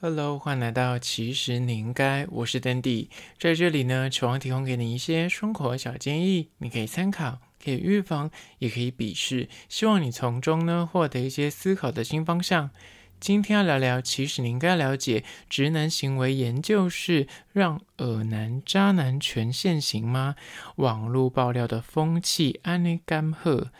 Hello，欢迎来到其实你应该，我是 Dandy，在这里呢，期望提供给你一些生活小建议，你可以参考，可以预防，也可以鄙视，希望你从中呢获得一些思考的新方向。今天要聊聊，其实你应该了解，直男行为研究室让恶男渣男全现形吗？网络爆料的风气，安内甘赫。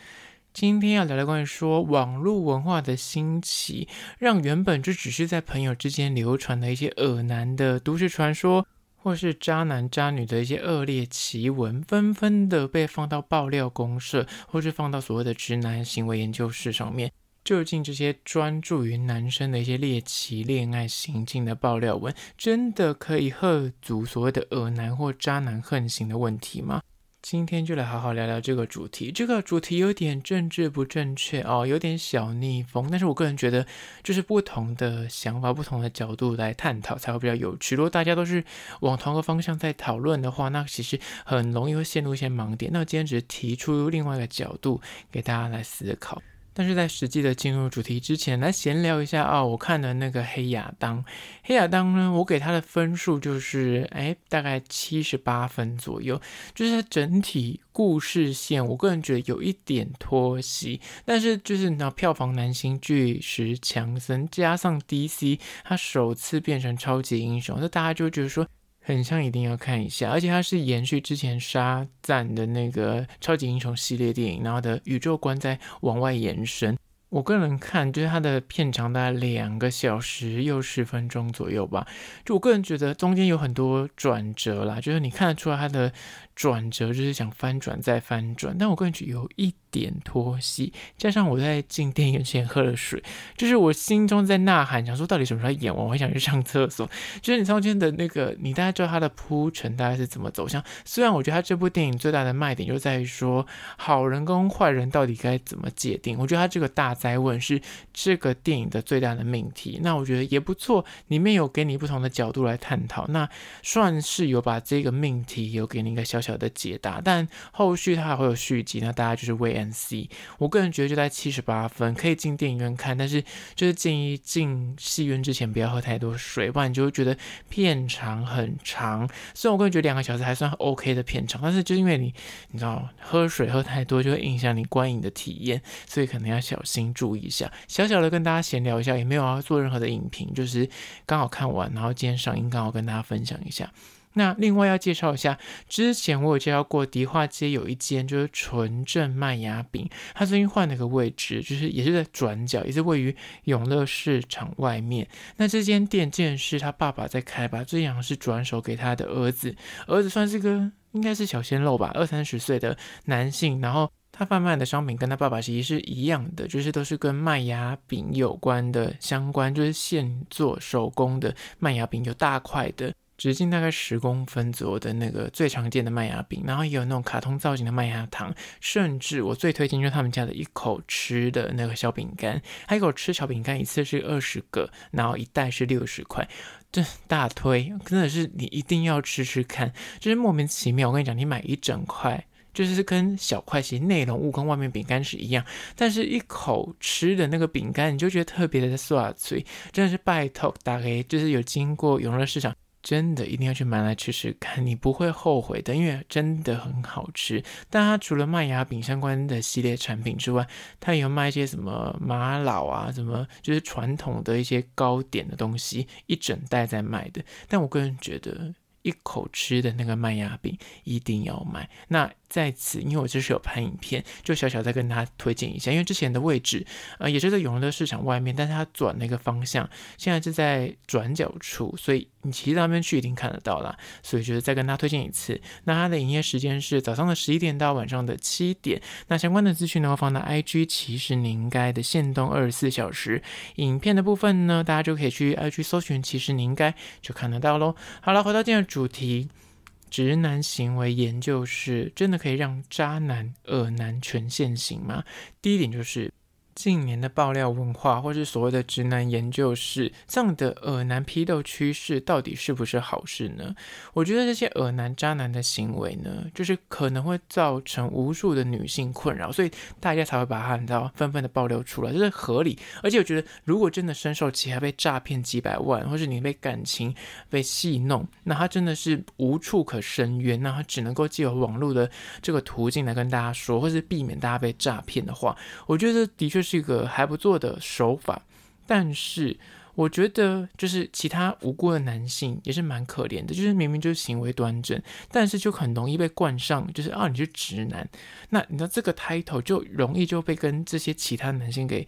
今天要聊聊关于说网络文化的兴起，让原本就只是在朋友之间流传的一些恶男的都市传说，或是渣男渣女的一些恶劣奇闻，纷纷的被放到爆料公社，或是放到所谓的直男行为研究室上面。究竟这些专注于男生的一些猎奇恋爱行径的爆料文，真的可以吓阻所谓的恶男或渣男横行的问题吗？今天就来好好聊聊这个主题。这个主题有点政治不正确哦，有点小逆风。但是我个人觉得，就是不同的想法、不同的角度来探讨才会比较有趣。如果大家都是往同一个方向在讨论的话，那其实很容易会陷入一些盲点。那我今天只是提出另外一个角度给大家来思考。但是在实际的进入主题之前，来闲聊一下啊、哦！我看的那个黑亚当，黑亚当呢，我给他的分数就是，哎，大概七十八分左右。就是它整体故事线，我个人觉得有一点拖戏。但是就是那票房男星巨石强森加上 DC，他首次变成超级英雄，那大家就觉得说。很像一定要看一下，而且它是延续之前沙赞的那个超级英雄系列电影，然后的宇宙观在往外延伸。我个人看，就是它的片长大概两个小时又十分钟左右吧。就我个人觉得中间有很多转折啦，就是你看得出来它的。转折就是想翻转再翻转，但我个人觉得有一点拖戏，加上我在进电影院前喝了水，就是我心中在呐喊，想说到底什么时候演完，我还想去上厕所。就是你中间的那个，你大概知道它的铺陈大概是怎么走向。虽然我觉得它这部电影最大的卖点就在于说，好人跟坏人到底该怎么界定。我觉得它这个大哉问是这个电影的最大的命题。那我觉得也不错，里面有给你不同的角度来探讨，那算是有把这个命题有给你一个小小。小的解答，但后续它还会有续集，那大家就是 wait and see。我个人觉得就在七十八分，可以进电影院看，但是就是建议进戏院之前不要喝太多水，不然你就会觉得片长很长。虽然我个人觉得两个小时还算 OK 的片长，但是就是因为你你知道喝水喝太多就会影响你观影的体验，所以可能要小心注意一下。小小的跟大家闲聊一下，也没有要做任何的影评，就是刚好看完，然后今天上映刚好跟大家分享一下。那另外要介绍一下，之前我有介绍过，迪化街有一间就是纯正麦芽饼，它最近换了个位置，就是也是在转角，也是位于永乐市场外面。那这间店竟然是他爸爸在开吧，最近好像是转手给他的儿子，儿子算是个应该是小鲜肉吧，二三十岁的男性，然后他贩卖的商品跟他爸爸其实是一样的，就是都是跟麦芽饼有关的相关，就是现做手工的麦芽饼，有大块的。直径大概十公分左右的那个最常见的麦芽饼，然后也有那种卡通造型的麦芽糖，甚至我最推荐就是他们家的一口吃的那个小饼干，还一口吃小饼干一次是二十个，然后一袋是六十块，这大推，真的是你一定要吃吃看，就是莫名其妙。我跟你讲，你买一整块，就是跟小块其实内容物跟外面饼干是一样，但是一口吃的那个饼干，你就觉得特别的酥脆，真的是拜托大家，就是有经过永乐市场。真的一定要去买来吃吃看，你不会后悔的，因为真的很好吃。但它除了麦芽饼相关的系列产品之外，它也有卖一些什么玛瑙啊，什么就是传统的一些糕点的东西，一整袋在卖的。但我个人觉得，一口吃的那个麦芽饼一定要买。那。在此，因为我这是有拍影片，就小小再跟大家推荐一下。因为之前的位置，呃，也是在永乐市场外面，但是它转了一个方向，现在是在转角处，所以你骑到那边去一定看得到啦。所以就是再跟大家推荐一次。那它的营业时间是早上的十一点到晚上的七点。那相关的资讯呢，会放到 IG，其实你应该的限动二十四小时。影片的部分呢，大家就可以去 IG 搜寻，其实你应该就看得到喽。好了，回到今天的主题。直男行为研究是真的可以让渣男、恶男全现形吗？第一点就是，近年的爆料文化，或是所谓的直男研究室，这样的恶男批斗趋势，到底是不是好事呢？我觉得这些恶男渣男的行为呢，就是可能会造成无数的女性困扰，所以大家才会把它你知道纷纷的爆料出来，这是合理。而且我觉得，如果真的深受其害，被诈骗几百万，或是你被感情被戏弄，那他真的是无处可伸冤，那他只能够借由网络的这个途径来跟大家说，或是避免大家被诈骗的话，我觉得的确。这个还不错的手法，但是我觉得就是其他无辜的男性也是蛮可怜的，就是明明就是行为端正，但是就很容易被冠上就是啊你是直男，那你知道这个 title 就容易就被跟这些其他男性给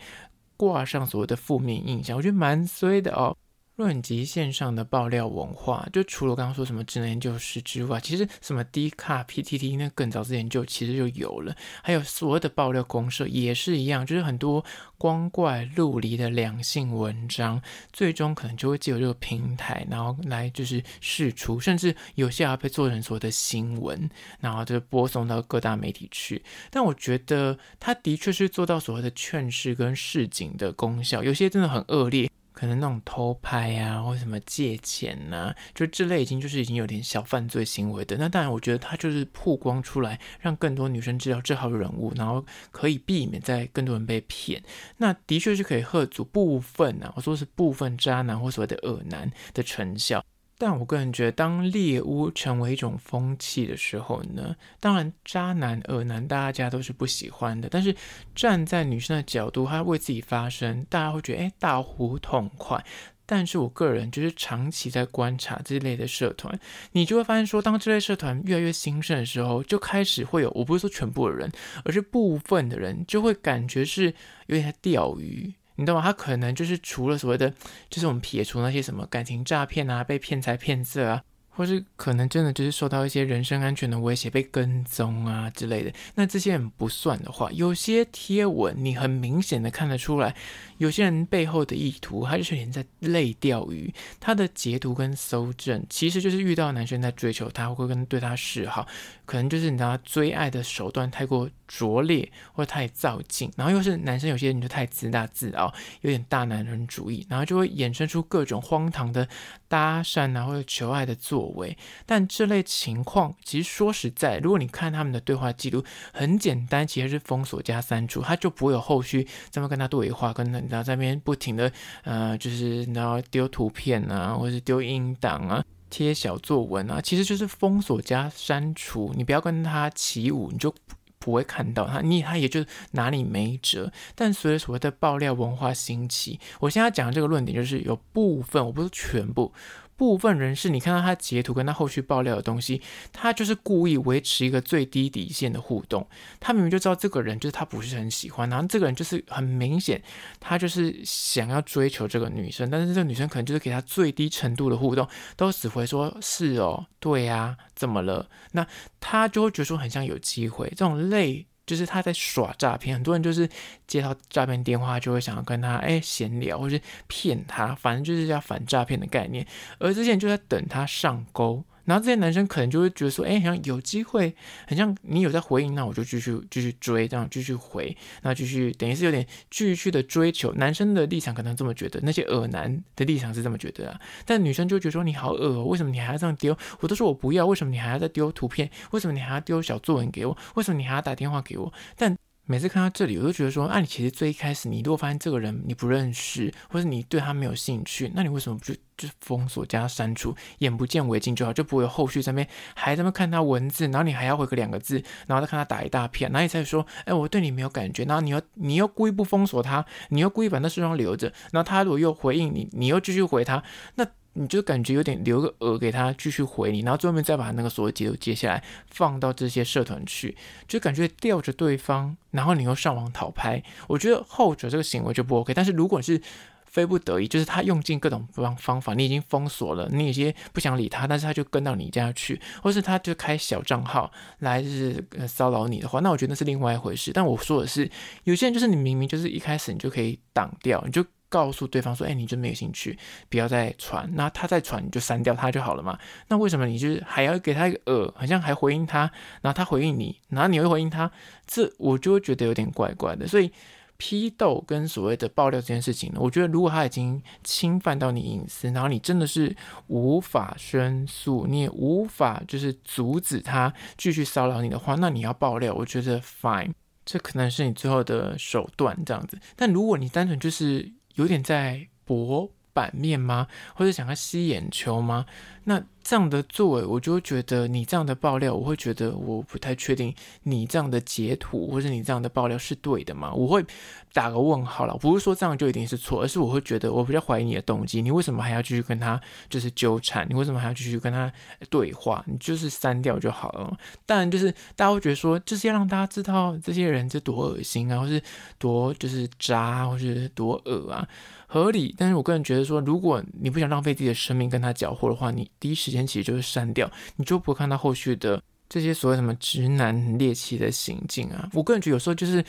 挂上所谓的负面印象，我觉得蛮衰的哦。论及线上的爆料文化，就除了刚刚说什么智能研究室之外，其实什么 D 卡、PTT 那更早之前就其实就有了，还有所谓的爆料公社也是一样，就是很多光怪陆离的两性文章，最终可能就会借由这个平台，然后来就是释出，甚至有些还被做成所谓的新闻，然后就播送到各大媒体去。但我觉得他的确是做到所谓的劝世跟示警的功效，有些真的很恶劣。可能那种偷拍啊，或什么借钱呐、啊，就这类已经就是已经有点小犯罪行为的。那当然，我觉得他就是曝光出来，让更多女生知道这号人物，然后可以避免在更多人被骗。那的确是可以喝足部分啊，我说是部分渣男或所谓的恶男的成效。但我个人觉得，当猎巫成为一种风气的时候呢，当然渣男、恶男大家都是不喜欢的。但是站在女生的角度，她为自己发声，大家会觉得诶，大呼痛快。但是我个人就是长期在观察这类的社团，你就会发现说，当这类社团越来越兴盛的时候，就开始会有，我不是说全部的人，而是部分的人就会感觉是有点在钓鱼。你懂吗？他可能就是除了所谓的，就是我们撇除那些什么感情诈骗啊、被骗财骗色啊。或是可能真的就是受到一些人身安全的威胁，被跟踪啊之类的。那这些人不算的话，有些贴文你很明显的看得出来，有些人背后的意图，他就是人在类钓鱼。他的截图跟搜证，其实就是遇到男生在追求他，会跟对他示好，可能就是你知道追爱的手段太过拙劣，或太造进，然后又是男生，有些人就太自大自傲，有点大男人主义，然后就会衍生出各种荒唐的搭讪啊，或者求爱的作为。但这类情况，其实说实在，如果你看他们的对话记录，很简单，其实是封锁加删除，他就不会有后续这么跟他对话，跟他你知道在那边不停的呃，就是然后丢图片啊，或者是丢音档啊，贴小作文啊，其实就是封锁加删除，你不要跟他起舞，你就。不会看到他，你他也就拿你没辙。但随着所谓的爆料文化兴起，我现在讲的这个论点就是有部分，我不是全部。部分人士，你看到他截图跟他后续爆料的东西，他就是故意维持一个最低底线的互动。他明明就知道这个人就是他不是很喜欢，然后这个人就是很明显，他就是想要追求这个女生，但是这个女生可能就是给他最低程度的互动，都只会说是哦，对呀，怎么了？那他就会觉得说很像有机会，这种类。就是他在耍诈骗，很多人就是接到诈骗电话就会想要跟他哎闲聊，或是骗他，反正就是要反诈骗的概念。而这些人就在等他上钩，然后这些男生可能就会觉得说，哎，好像有机会，很像你有在回应，那我就继续继续追，这样继续回，那继续等于是有点继续的追求。男生的立场可能这么觉得，那些恶男的立场是这么觉得啊。但女生就觉得说你好恶哦，为什么你还要这样丢？我都说我不要，为什么你还要再丢图片？为什么你还要丢小作文给我？为什么你还要打电话给我？但每次看到这里，我都觉得说，啊，你其实最一开始，你如果发现这个人你不认识，或者你对他没有兴趣，那你为什么不就就封锁加删除，眼不见为净就好，就不会有后续在那边还在那看他文字，然后你还要回个两个字，然后再看他打一大片，然后你才说，哎，我对你没有感觉，然后你又你又故意不封锁他，你又故意把那视窗留着，然后他如果又回应你，你又继续回他，那。你就感觉有点留个额给他继续回你，然后最后面再把那个所有截图截下来放到这些社团去，就感觉吊着对方，然后你又上网讨拍。我觉得后者这个行为就不 OK。但是如果是非不得已，就是他用尽各种方方法，你已经封锁了，你已经不想理他，但是他就跟到你家去，或是他就开小账号来就是骚扰你的话，那我觉得那是另外一回事。但我说的是，有些人就是你明明就是一开始你就可以挡掉，你就。告诉对方说：“哎，你就没有兴趣，不要再传。那他再传，你就删掉他就好了嘛。那为什么你就是还要给他一个呃，好像还回应他，然后他回应你，然后你会回应他？这我就会觉得有点怪怪的。所以批斗跟所谓的爆料这件事情呢，我觉得如果他已经侵犯到你隐私，然后你真的是无法申诉，你也无法就是阻止他继续骚扰你的话，那你要爆料，我觉得 fine，这可能是你最后的手段这样子。但如果你单纯就是有点在博版面吗？或者想要吸眼球吗？那这样的作为，我就会觉得你这样的爆料，我会觉得我不太确定你这样的截图或者你这样的爆料是对的吗？我会打个问号了。不是说这样就一定是错，而是我会觉得我比较怀疑你的动机。你为什么还要继续跟他就是纠缠？你为什么还要继续跟他对话？你就是删掉就好了。当然，就是大家会觉得说，就是要让大家知道这些人这多恶心啊，或是多就是渣，或是多恶啊，合理。但是我个人觉得说，如果你不想浪费自己的生命跟他搅和的话，你第一时间。其实就是删掉，你就不会看到后续的这些所谓什么直男猎奇的行径啊。我个人觉得有时候就是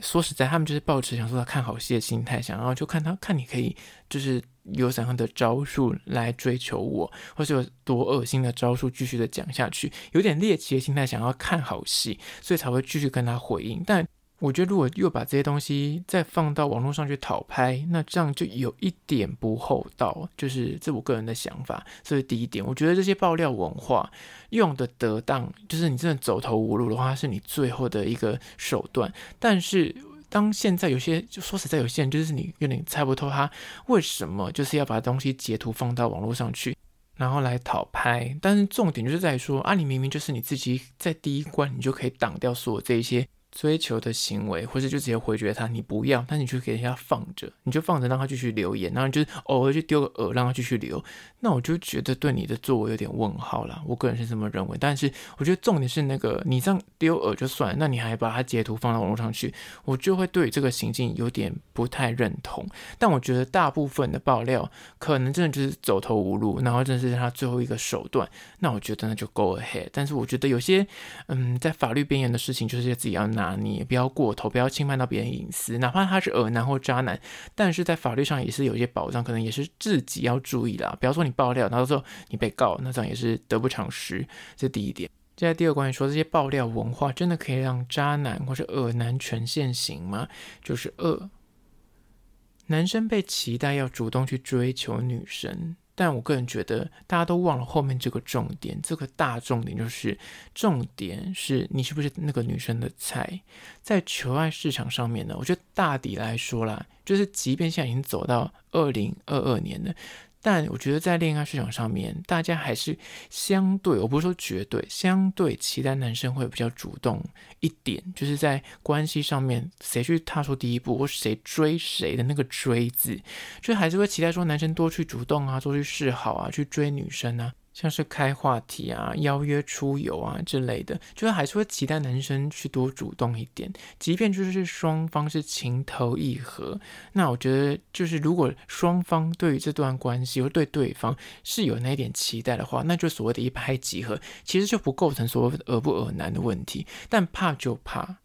说实在，他们就是抱持想说他看好戏的心态，想要就看他看你可以就是有怎样的招数来追求我，或是有多恶心的招数继续的讲下去，有点猎奇的心态，想要看好戏，所以才会继续跟他回应，但。我觉得，如果又把这些东西再放到网络上去讨拍，那这样就有一点不厚道，就是这我个人的想法。所以第一点，我觉得这些爆料文化用的得当，就是你真的走投无路的话，是你最后的一个手段。但是，当现在有些就说实在，有些人就是你有点猜不透他为什么就是要把东西截图放到网络上去，然后来讨拍。但是重点就是在说啊，你明明就是你自己在第一关，你就可以挡掉所有这一些。追求的行为，或者就直接回绝他，你不要，但你就给人家放着，你就放着让他继续留言，然后就是偶尔就丢个饵让他继续留，那我就觉得对你的作为有点问号了。我个人是这么认为，但是我觉得重点是那个你这样丢饵就算，那你还把他截图放到网络上去，我就会对这个行径有点不太认同。但我觉得大部分的爆料可能真的就是走投无路，然后真的是他最后一个手段，那我觉得那就 go ahead。但是我觉得有些嗯，在法律边缘的事情，就是自己要拿。你也不要过头，不要侵犯到别人隐私，哪怕他是恶男或渣男，但是在法律上也是有一些保障，可能也是自己要注意啦。不要说你爆料，然后之后你被告，那这样也是得不偿失。这第一点。接下来第二关于说，这些爆料文化真的可以让渣男或是恶男全现形吗？就是恶，男生被期待要主动去追求女生。但我个人觉得，大家都忘了后面这个重点，这个大重点就是，重点是你是不是那个女生的菜。在求爱市场上面呢，我觉得大抵来说啦，就是即便现在已经走到二零二二年了。但我觉得在恋爱市场上面，大家还是相对，我不是说绝对，相对期待男生会比较主动一点，就是在关系上面，谁去踏出第一步，或谁追谁的那个追字，就还是会期待说男生多去主动啊，多去示好啊，去追女生啊。像是开话题啊、邀约出游啊之类的，就是还是会期待男生去多主动一点。即便就是双方是情投意合，那我觉得就是如果双方对于这段关系或对对方是有那一点期待的话，那就所谓的一拍即合，其实就不构成所谓的恶不恶男的问题。但怕就怕。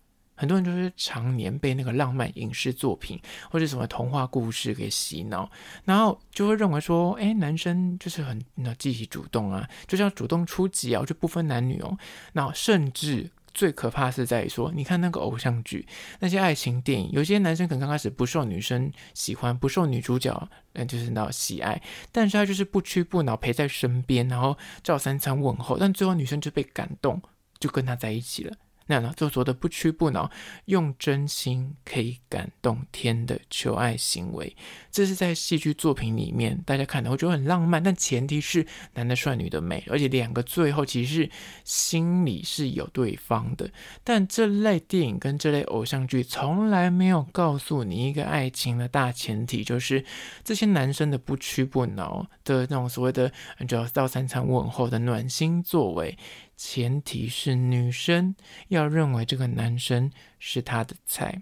很多人就是常年被那个浪漫影视作品或者什么童话故事给洗脑，然后就会认为说，哎，男生就是很那积极主动啊，就是要主动出击啊，就不分男女哦。那甚至最可怕是在于说，你看那个偶像剧，那些爱情电影，有些男生可能刚开始不受女生喜欢，不受女主角嗯就是那喜爱，但是他就是不屈不挠陪在身边，然后照三餐问候，但最后女生就被感动，就跟他在一起了。那，做作的不屈不挠，用真心可以感动天的求爱行为，这是在戏剧作品里面大家看的，我觉得很浪漫。但前提是男的帅，女的美，而且两个最后其实是心里是有对方的。但这类电影跟这类偶像剧从来没有告诉你一个爱情的大前提，就是这些男生的不屈不挠的那种所谓的就要照三餐问候的暖心作为。前提是女生要认为这个男生是她的菜。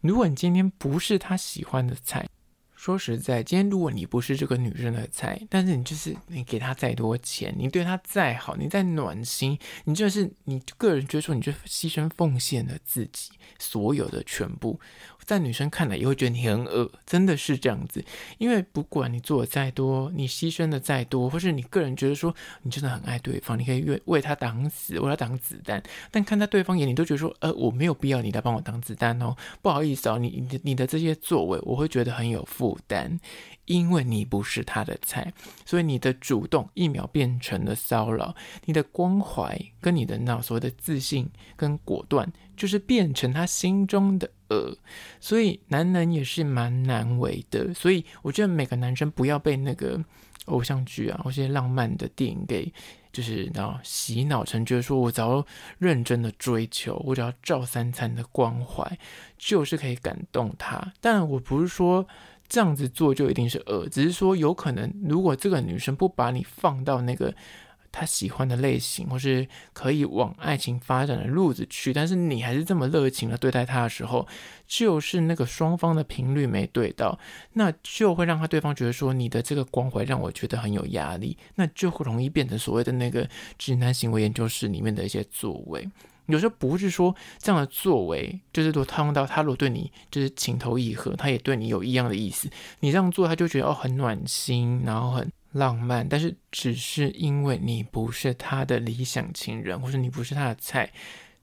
如果你今天不是他喜欢的菜，说实在，今天如果你不是这个女生的菜，但是你就是你给他再多钱，你对他再好，你再暖心，你就是你个人觉得说，你就牺牲奉献了自己所有的全部，在女生看来也会觉得你很恶，真的是这样子。因为不管你做的再多，你牺牲的再多，或是你个人觉得说你真的很爱对方，你可以为为他挡死，为他挡子弹，但看在对方眼里都觉得说，呃，我没有必要你来帮我挡子弹哦，不好意思哦，你你的你的这些作为，我会觉得很有负担。因为你不是他的菜，所以你的主动一秒变成了骚扰，你的关怀跟你的那所谓的自信跟果断，就是变成他心中的恶。所以男人也是蛮难为的。所以我觉得每个男生不要被那个偶像剧啊，或些浪漫的电影给就是然后洗脑成，觉得说我只要认真的追求，我只要照三餐的关怀，就是可以感动他。但我不是说。这样子做就一定是恶，只是说有可能，如果这个女生不把你放到那个她喜欢的类型，或是可以往爱情发展的路子去，但是你还是这么热情的对待她的时候，就是那个双方的频率没对到，那就会让他对方觉得说你的这个关怀让我觉得很有压力，那就会容易变成所谓的那个直男行为研究室里面的一些作为。有时候不是说这样的作为，就是说他用到他如果对你就是情投意合，他也对你有一样的意思，你这样做他就觉得哦很暖心，然后很浪漫，但是只是因为你不是他的理想情人，或者你不是他的菜。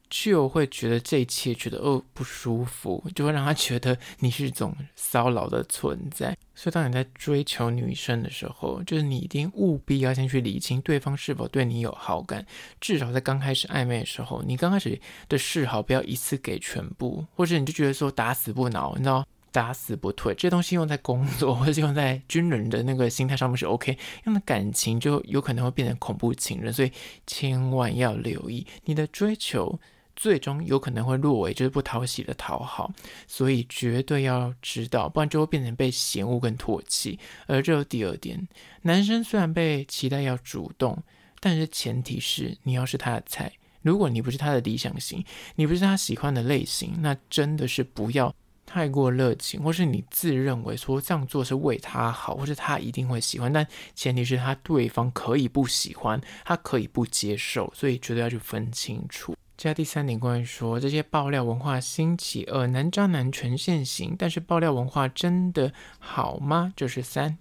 就会觉得这一切觉得哦不舒服，就会让他觉得你是一种骚扰的存在。所以当你在追求女生的时候，就是你一定务必要先去理清对方是否对你有好感。至少在刚开始暧昧的时候，你刚开始的示好不要一次给全部，或者你就觉得说打死不挠，你知道打死不退。这些东西用在工作 或者用在军人的那个心态上面是 OK，用在感情就有可能会变成恐怖情人。所以千万要留意你的追求。最终有可能会落为就是不讨喜的讨好，所以绝对要知道，不然就会变成被嫌恶跟唾弃。而这第二点，男生虽然被期待要主动，但是前提是你要是他的菜。如果你不是他的理想型，你不是他喜欢的类型，那真的是不要太过热情，或是你自认为说这样做是为他好，或是他一定会喜欢。但前提是他对方可以不喜欢，他可以不接受，所以绝对要去分清楚。加第三点，关于说这些爆料文化兴起，恶男渣男全现形，但是爆料文化真的好吗？就是三，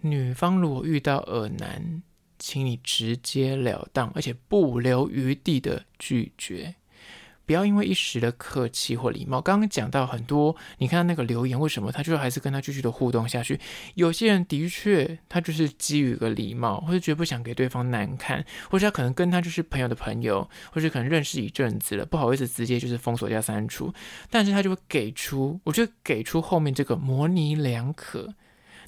女方如果遇到恶男，请你直截了当，而且不留余地的拒绝。不要因为一时的客气或礼貌，刚刚讲到很多，你看到那个留言，为什么他就还是跟他继续的互动下去？有些人的确他就是基于一个礼貌，或者绝不想给对方难看，或者他可能跟他就是朋友的朋友，或者可能认识一阵子了，不好意思直接就是封锁加删除，但是他就会给出，我觉得给出后面这个模棱两可，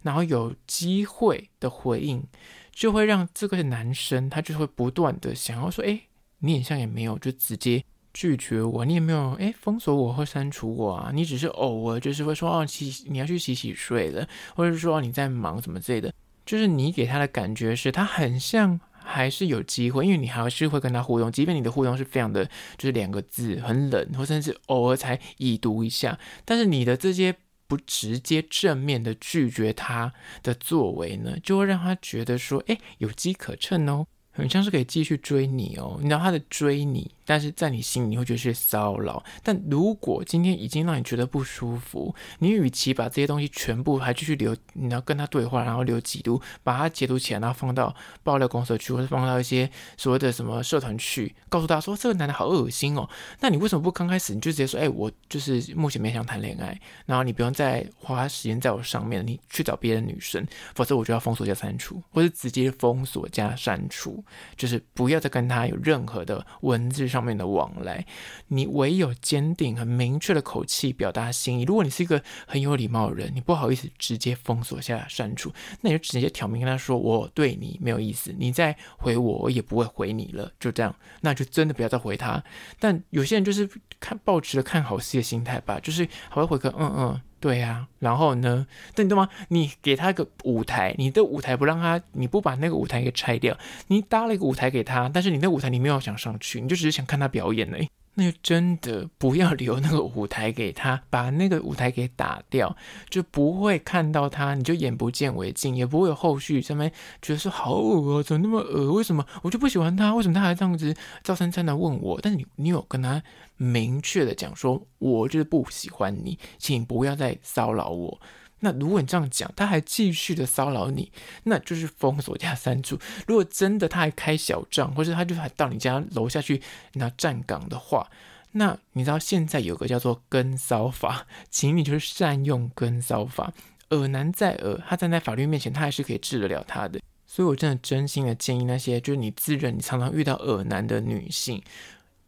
然后有机会的回应，就会让这个男生他就会不断的想要说，哎，你好像也没有，就直接。拒绝我，你也没有诶封锁我或删除我啊？你只是偶尔就是会说哦，洗你要去洗洗睡了，或者是说你在忙什么之类的，就是你给他的感觉是他很像还是有机会，因为你还是会跟他互动，即便你的互动是非常的，就是两个字很冷，或甚至偶尔才已读一下，但是你的这些不直接正面的拒绝他的作为呢，就会让他觉得说，诶有机可乘哦，很像是可以继续追你哦，你知道他的追你。但是在你心里你会觉得是骚扰，但如果今天已经让你觉得不舒服，你与其把这些东西全部还继续留，你要跟他对话，然后留几读，把它截图起来，然后放到爆料公社去，或者放到一些所谓的什么社团去，告诉大家说这个男的好恶心哦，那你为什么不刚开始你就直接说，哎，我就是目前没想谈恋爱，然后你不用再花时间在我上面，你去找别的女生，否则我就要封锁加删除，或者直接封锁加删除，就是不要再跟他有任何的文字上。面的往来，你唯有坚定、很明确的口气表达心意。如果你是一个很有礼貌的人，你不好意思直接封锁下删除，那你就直接挑明跟他说：“我对你没有意思，你再回我，我也不会回你了。”就这样，那就真的不要再回他。但有些人就是看抱持了看好戏的心态吧，就是还会回个“嗯嗯”。对呀、啊，然后呢？但你懂吗？你给他个舞台，你的舞台不让他，你不把那个舞台给拆掉，你搭了一个舞台给他，但是你那舞台你没有想上去，你就只是想看他表演呢。那就真的不要留那个舞台给他，把那个舞台给打掉，就不会看到他，你就眼不见为净，也不会有后续。上面觉得说好恶哦，怎么那么恶？为什么我就不喜欢他？为什么他还这样子赵三餐的问我？但是你你有跟他明确的讲说，我就是不喜欢你，请不要再骚扰我。那如果你这样讲，他还继续的骚扰你，那就是封锁加删除。如果真的他还开小账，或者他就还到你家楼下去那站岗的话，那你知道现在有个叫做跟骚法，请你就是善用跟骚法。耳男在耳，他站在法律面前，他还是可以治得了他的。所以我真的真心的建议那些就是你自认你常常遇到耳男的女性。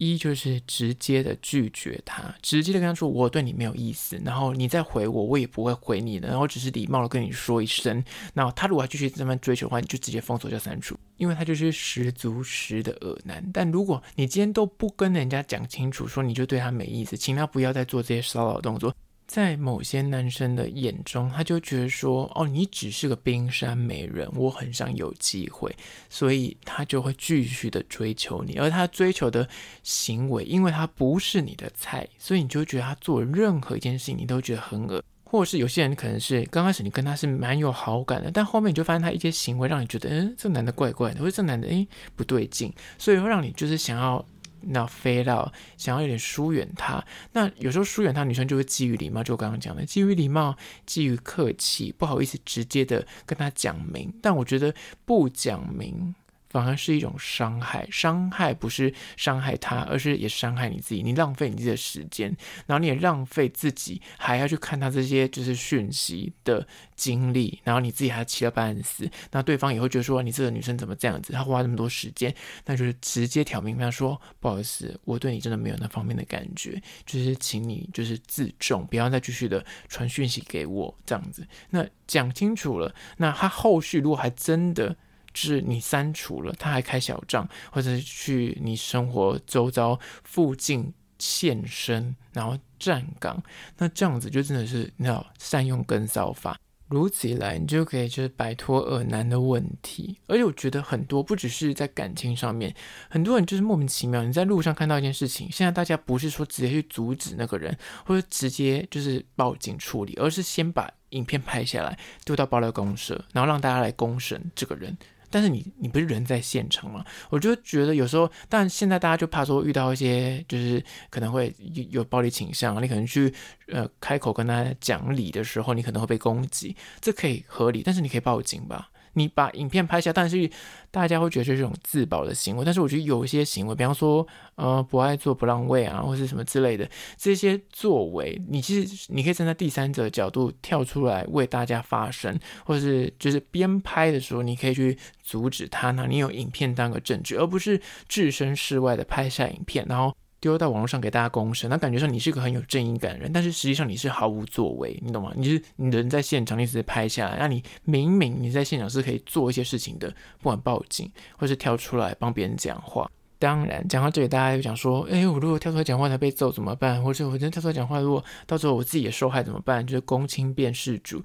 一就是直接的拒绝他，直接的跟他说我对你没有意思，然后你再回我，我也不会回你的，然后只是礼貌的跟你说一声。那他如果还继续这么追求的话，你就直接封锁掉删除，因为他就是十足十的恶男。但如果你今天都不跟人家讲清楚，说你就对他没意思，请他不要再做这些骚扰动作。在某些男生的眼中，他就觉得说：“哦，你只是个冰山美人，我很想有机会，所以他就会继续的追求你。而他追求的行为，因为他不是你的菜，所以你就觉得他做任何一件事情，你都觉得很恶。或者是有些人可能是刚开始你跟他是蛮有好感的，但后面你就发现他一些行为让你觉得，嗯，这男的怪怪的，或者这男的诶不对劲，所以会让你就是想要。”那飞到想要有点疏远他，那有时候疏远他，女生就会基于礼貌，就我刚刚讲的，基于礼貌，基于客气，不好意思直接的跟他讲明。但我觉得不讲明。反而是一种伤害，伤害不是伤害他，而是也伤害你自己。你浪费你自己的时间，然后你也浪费自己，还要去看他这些就是讯息的经历，然后你自己还气得半死。那对方也会觉得说，你这个女生怎么这样子？她花那么多时间，那就是直接挑明，跟他说不好意思，我对你真的没有那方面的感觉，就是请你就是自重，不要再继续的传讯息给我这样子。那讲清楚了，那他后续如果还真的。就是你删除了，他还开小账，或者是去你生活周遭附近现身，然后站岗，那这样子就真的是你要善用跟骚法，如此一来，你就可以就是摆脱耳男的问题。而且我觉得很多不只是在感情上面，很多人就是莫名其妙，你在路上看到一件事情，现在大家不是说直接去阻止那个人，或者直接就是报警处理，而是先把影片拍下来丢到爆料公社，然后让大家来公审这个人。但是你你不是人在现场吗？我就觉得有时候，但现在大家就怕说遇到一些就是可能会有有暴力倾向，你可能去呃开口跟他讲理的时候，你可能会被攻击，这可以合理，但是你可以报警吧。你把影片拍下，但是大家会觉得这是种自保的行为。但是我觉得有一些行为，比方说，呃，不爱做不让位啊，或是什么之类的这些作为，你其实你可以站在第三者的角度跳出来为大家发声，或者是就是边拍的时候，你可以去阻止他呢。你有影片当个证据，而不是置身事外的拍下影片，然后。丢到网络上给大家公审，那感觉上你是一个很有正义感的人，但是实际上你是毫无作为，你懂吗？你是你人在现场，你只是拍下来，那你明明你在现场是可以做一些事情的，不管报警或是跳出来帮别人讲话。当然，讲到这里，大家又讲说，哎，我如果跳出来讲话才被揍怎么办？或者我真跳出来讲话，如果到时候我自己也受害怎么办？就是公亲变事主。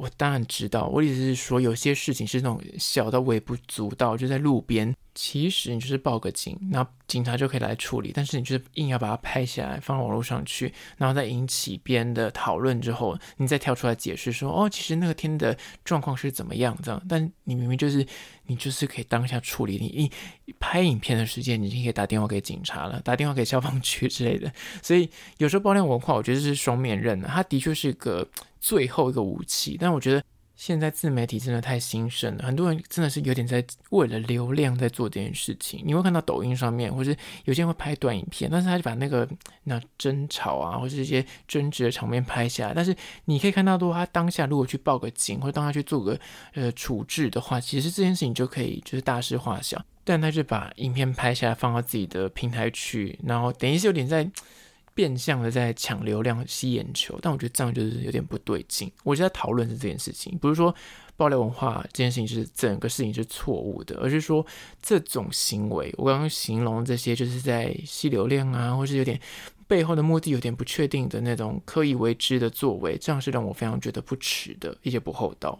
我当然知道，我的意思是说，有些事情是那种小到微不足道，就在路边，其实你就是报个警，那警察就可以来处理。但是你就是硬要把它拍下来放到网络上去，然后再引起别人的讨论之后，你再跳出来解释说，哦，其实那个天的状况是怎么样这样。但你明明就是你就是可以当下处理，你一拍影片的时间，你就可以打电话给警察了，打电话给消防局之类的。所以有时候爆料文化，我觉得是双面刃的，它的确是一个。最后一个武器，但我觉得现在自媒体真的太兴盛了，很多人真的是有点在为了流量在做这件事情。你会看到抖音上面，或是有些人会拍短影片，但是他就把那个那争吵啊，或是一些争执的场面拍下来。但是你可以看到，如果他当下如果去报个警，或者当他去做个呃处置的话，其实这件事情就可以就是大事化小。但他就把影片拍下来放到自己的平台去，然后等于是有点在。变相的在抢流量、吸眼球，但我觉得这样就是有点不对劲。我觉得讨论是这件事情，不是说爆料文化这件事情是整个事情是错误的，而是说这种行为，我刚刚形容这些就是在吸流量啊，或是有点背后的目的有点不确定的那种刻意为之的作为，这样是让我非常觉得不耻的，一些不厚道。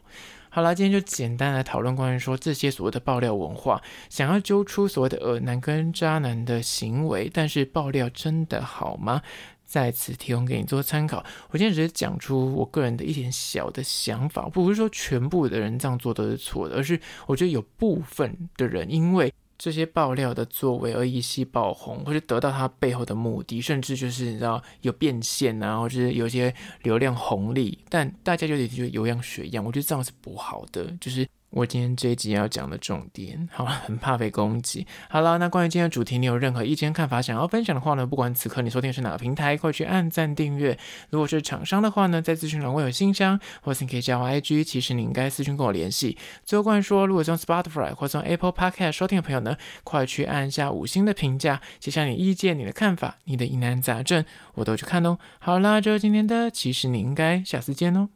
好啦，今天就简单来讨论关于说这些所谓的爆料文化，想要揪出所谓的恶男跟渣男的行为，但是爆料真的好吗？在此提供给你做参考。我今天只是讲出我个人的一点小的想法，不是说全部的人这样做都是错的，而是我觉得有部分的人因为这些爆料的作为而一夕爆红，或者得到他背后的目的，甚至就是你知道有变现啊，或者是有些流量红利，但大家就得就有样学样，我觉得这样是不好的，就是。我今天这一集要讲的重点，好了，很怕被攻击。好了，那关于今天的主题，你有任何意见看法想要分享的话呢？不管此刻你收听是哪个平台，快去按赞订阅。如果是厂商的话呢，在资讯栏会有信箱，或是你可以加我 IG。其实你应该私讯跟我联系。最后关于说，如果是用 Spotify 或是用 Apple Podcast 收听的朋友呢，快去按下五星的评价，写下你意见、你的看法、你的疑难杂症，我都去看哦。好啦，就是今天的，其实你应该下次见哦。